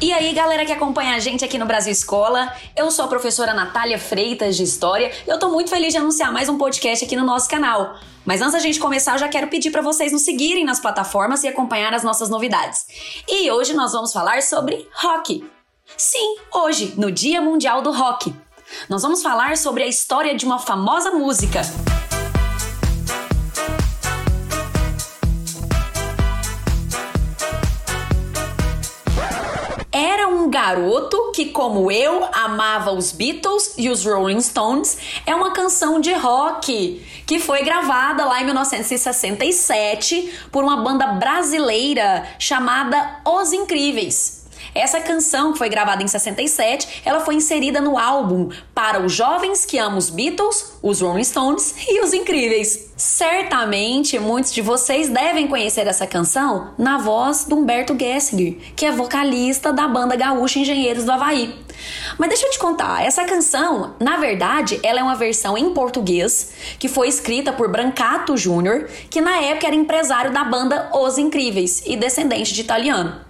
E aí, galera que acompanha a gente aqui no Brasil Escola, eu sou a professora Natália Freitas de História e eu tô muito feliz de anunciar mais um podcast aqui no nosso canal. Mas antes da gente começar, eu já quero pedir para vocês nos seguirem nas plataformas e acompanhar as nossas novidades. E hoje nós vamos falar sobre rock. Sim, hoje, no Dia Mundial do Rock. Nós vamos falar sobre a história de uma famosa música. Garoto que, como eu, amava os Beatles e os Rolling Stones. É uma canção de rock que foi gravada lá em 1967 por uma banda brasileira chamada Os Incríveis. Essa canção, que foi gravada em 67, ela foi inserida no álbum para os jovens que amam os Beatles, os Rolling Stones e os Incríveis. Certamente muitos de vocês devem conhecer essa canção na voz do Humberto Gessinger, que é vocalista da banda gaúcha Engenheiros do Havaí. Mas deixa eu te contar, essa canção, na verdade, ela é uma versão em português que foi escrita por Brancato Júnior, que na época era empresário da banda Os Incríveis e descendente de italiano.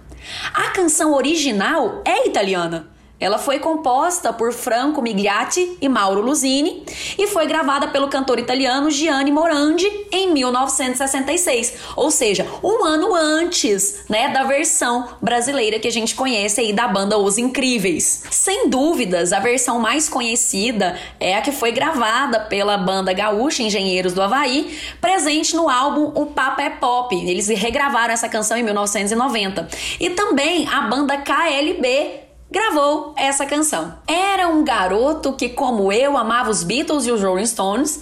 A canção original é italiana. Ela foi composta por Franco Migliati e Mauro Luzini e foi gravada pelo cantor italiano Gianni Morandi em 1966, ou seja, um ano antes, né, da versão brasileira que a gente conhece aí da banda Os Incríveis. Sem dúvidas, a versão mais conhecida é a que foi gravada pela banda gaúcha Engenheiros do Havaí, presente no álbum O Papa é Pop. Eles regravaram essa canção em 1990. E também a banda KLB gravou essa canção. Era um garoto que, como eu, amava os Beatles e os Rolling Stones.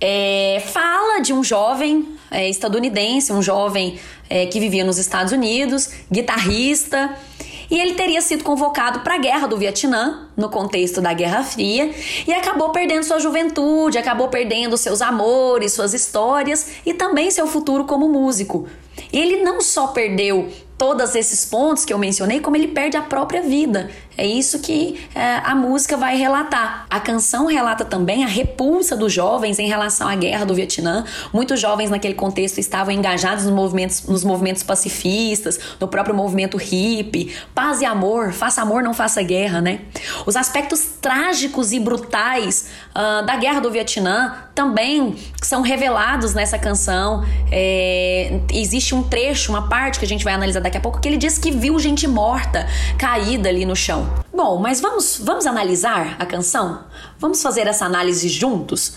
É, fala de um jovem é, estadunidense, um jovem é, que vivia nos Estados Unidos, guitarrista, e ele teria sido convocado para a guerra do Vietnã, no contexto da Guerra Fria, e acabou perdendo sua juventude, acabou perdendo seus amores, suas histórias e também seu futuro como músico. Ele não só perdeu todos esses pontos que eu mencionei, como ele perde a própria vida. É isso que é, a música vai relatar. A canção relata também a repulsa dos jovens em relação à guerra do Vietnã. Muitos jovens naquele contexto estavam engajados nos movimentos, nos movimentos pacifistas, no próprio movimento hippie, paz e amor, faça amor, não faça guerra, né? Os aspectos trágicos e brutais uh, da guerra do Vietnã também são revelados nessa canção. É, existe um trecho, uma parte que a gente vai analisar daqui a pouco, que ele diz que viu gente morta caída ali no chão. Bom, mas vamos, vamos analisar a canção? Vamos fazer essa análise juntos?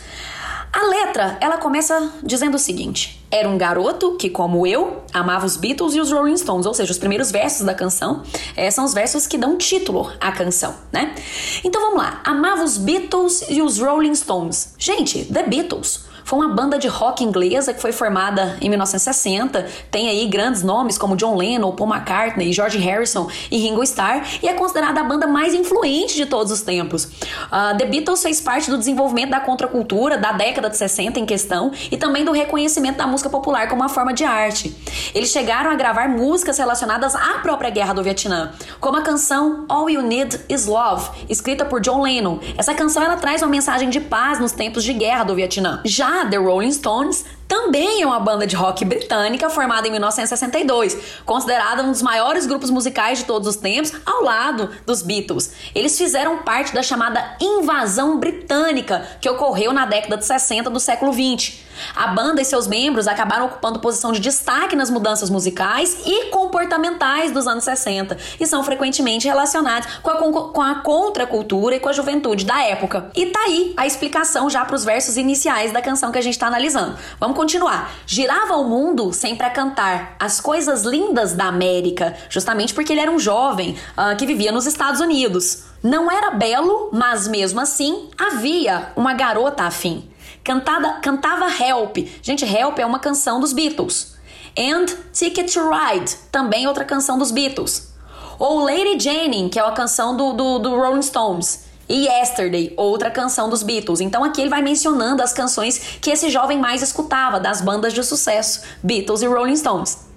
A letra, ela começa dizendo o seguinte: Era um garoto que, como eu, amava os Beatles e os Rolling Stones, ou seja, os primeiros versos da canção é, são os versos que dão título à canção, né? Então vamos lá. Amava os Beatles e os Rolling Stones. Gente, The Beatles foi uma banda de rock inglesa que foi formada em 1960. Tem aí grandes nomes como John Lennon, Paul McCartney, George Harrison e Ringo Starr e é considerada a banda mais influente de todos os tempos. Uh, The Beatles fez parte do desenvolvimento da contracultura da década de 60 em questão e também do reconhecimento da música popular como uma forma de arte. Eles chegaram a gravar músicas relacionadas à própria guerra do Vietnã, como a canção All You Need Is Love, escrita por John Lennon. Essa canção ela traz uma mensagem de paz nos tempos de guerra do Vietnã. Já The Rolling Stones também é uma banda de rock britânica formada em 1962, considerada um dos maiores grupos musicais de todos os tempos, ao lado dos Beatles. Eles fizeram parte da chamada invasão britânica que ocorreu na década de 60 do século 20. A banda e seus membros acabaram ocupando posição de destaque nas mudanças musicais e comportamentais dos anos 60 e são frequentemente relacionados com a, com a contracultura e com a juventude da época. E tá aí a explicação já para os versos iniciais da canção que a gente está analisando. Vamos continuar. Girava o mundo sempre a cantar as coisas lindas da América, justamente porque ele era um jovem uh, que vivia nos Estados Unidos. Não era belo, mas mesmo assim havia uma garota afim. Cantada, cantava Help. Gente, Help é uma canção dos Beatles. And Ticket to Ride, também outra canção dos Beatles. Ou Lady Jane, que é uma canção do, do, do Rolling Stones. E Yesterday, outra canção dos Beatles. Então aqui ele vai mencionando as canções que esse jovem mais escutava das bandas de sucesso, Beatles e Rolling Stones.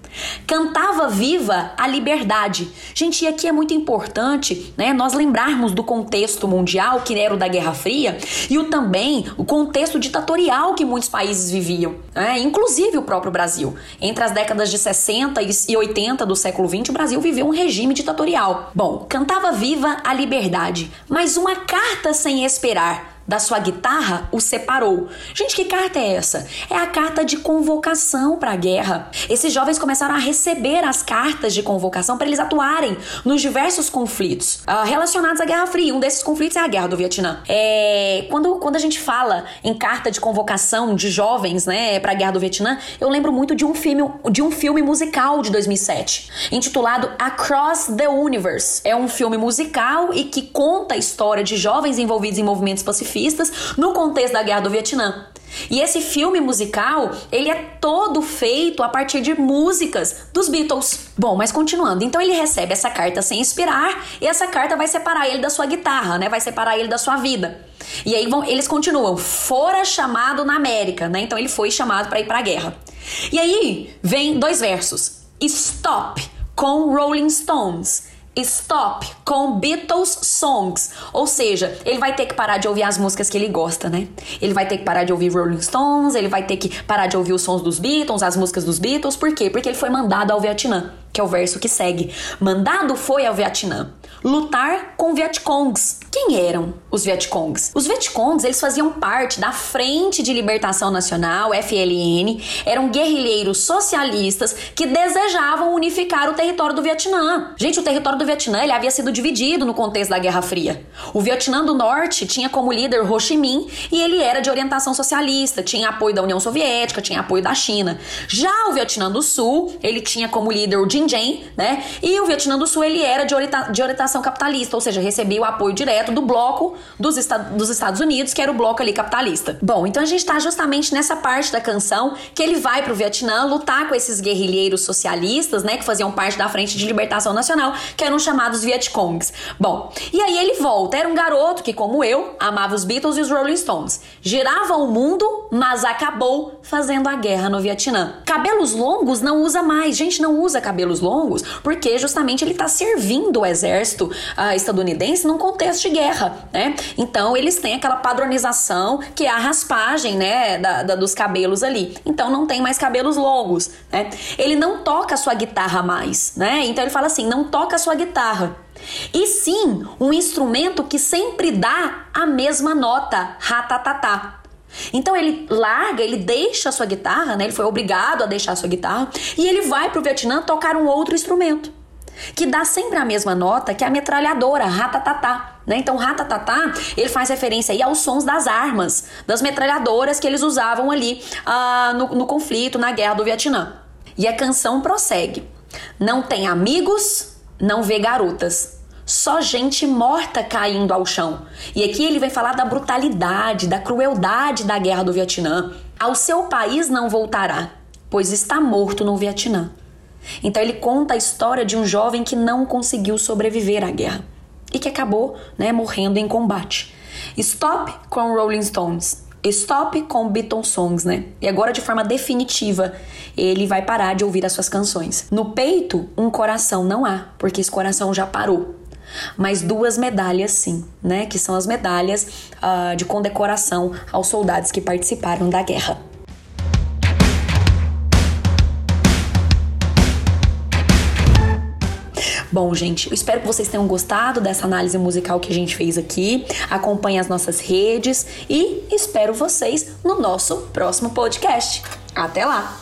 Cantava viva a liberdade. Gente, e aqui é muito importante, né, nós lembrarmos do contexto mundial que era o da Guerra Fria e o também o contexto ditatorial que muitos países viviam, né, inclusive o próprio Brasil. Entre as décadas de 60 e 80 do século 20, o Brasil viveu um regime ditatorial. Bom, cantava viva a liberdade, mas uma carta sem esperar da sua guitarra o separou. Gente, que carta é essa? É a carta de convocação para a guerra. Esses jovens começaram a receber as cartas de convocação para eles atuarem nos diversos conflitos uh, relacionados à Guerra Fria. Um desses conflitos é a Guerra do Vietnã. É, quando, quando a gente fala em carta de convocação de jovens, né, para a Guerra do Vietnã, eu lembro muito de um filme de um filme musical de 2007, intitulado Across the Universe. É um filme musical e que conta a história de jovens envolvidos em movimentos pacifistas pacifistas no contexto da Guerra do Vietnã. E esse filme musical, ele é todo feito a partir de músicas dos Beatles. Bom, mas continuando, então ele recebe essa carta sem esperar e essa carta vai separar ele da sua guitarra, né? Vai separar ele da sua vida. E aí vão, eles continuam, fora chamado na América, né? Então ele foi chamado para ir para a guerra. E aí vem dois versos. Stop com Rolling Stones Stop com Beatles Songs. Ou seja, ele vai ter que parar de ouvir as músicas que ele gosta, né? Ele vai ter que parar de ouvir Rolling Stones, ele vai ter que parar de ouvir os sons dos Beatles, as músicas dos Beatles. Por quê? Porque ele foi mandado ao Vietnã, que é o verso que segue. Mandado foi ao Vietnã lutar com Vietcongs. Quem eram os Vietcongs? Os Vietcongs, eles faziam parte da Frente de Libertação Nacional, FLN, eram guerrilheiros socialistas que desejavam unificar o território do Vietnã. Gente, o território do Vietnã, ele havia sido dividido no contexto da Guerra Fria. O Vietnã do Norte tinha como líder Ho Chi Minh e ele era de orientação socialista, tinha apoio da União Soviética, tinha apoio da China. Já o Vietnã do Sul, ele tinha como líder o Dinh Diem, né? E o Vietnã do Sul, ele era de, orientação capitalista, ou seja, recebia o apoio direto do bloco dos, dos Estados Unidos, que era o bloco ali capitalista. Bom, então a gente está justamente nessa parte da canção que ele vai pro Vietnã lutar com esses guerrilheiros socialistas, né, que faziam parte da Frente de Libertação Nacional, que eram chamados Vietcongs. Bom, e aí ele volta, era um garoto que, como eu, amava os Beatles e os Rolling Stones. Girava o mundo, mas acabou fazendo a guerra no Vietnã. Cabelos longos não usa mais. Gente, não usa cabelos longos porque justamente ele está servindo o exército exército uh, estadunidense num contexto de guerra, né? Então eles têm aquela padronização que é a raspagem, né, da, da, dos cabelos ali. Então não tem mais cabelos longos, né? Ele não toca a sua guitarra mais, né? Então ele fala assim, não toca a sua guitarra. E sim, um instrumento que sempre dá a mesma nota, ratatatá. Então ele larga, ele deixa a sua guitarra, né? Ele foi obrigado a deixar a sua guitarra e ele vai para o Vietnã tocar um outro instrumento que dá sempre a mesma nota que a metralhadora, ratatatá. Né? Então, ratatatá, ele faz referência aí aos sons das armas, das metralhadoras que eles usavam ali uh, no, no conflito, na guerra do Vietnã. E a canção prossegue: Não tem amigos, não vê garotas. Só gente morta caindo ao chão. E aqui ele vai falar da brutalidade, da crueldade da guerra do Vietnã. Ao seu país não voltará, pois está morto no Vietnã. Então ele conta a história de um jovem que não conseguiu sobreviver à guerra e que acabou né, morrendo em combate. Stop com Rolling Stones. Stop com Beatles Songs, né? E agora, de forma definitiva, ele vai parar de ouvir as suas canções. No peito, um coração não há, porque esse coração já parou. Mas duas medalhas, sim, né? Que são as medalhas uh, de condecoração aos soldados que participaram da guerra. Bom, gente, eu espero que vocês tenham gostado dessa análise musical que a gente fez aqui. Acompanhe as nossas redes e espero vocês no nosso próximo podcast. Até lá!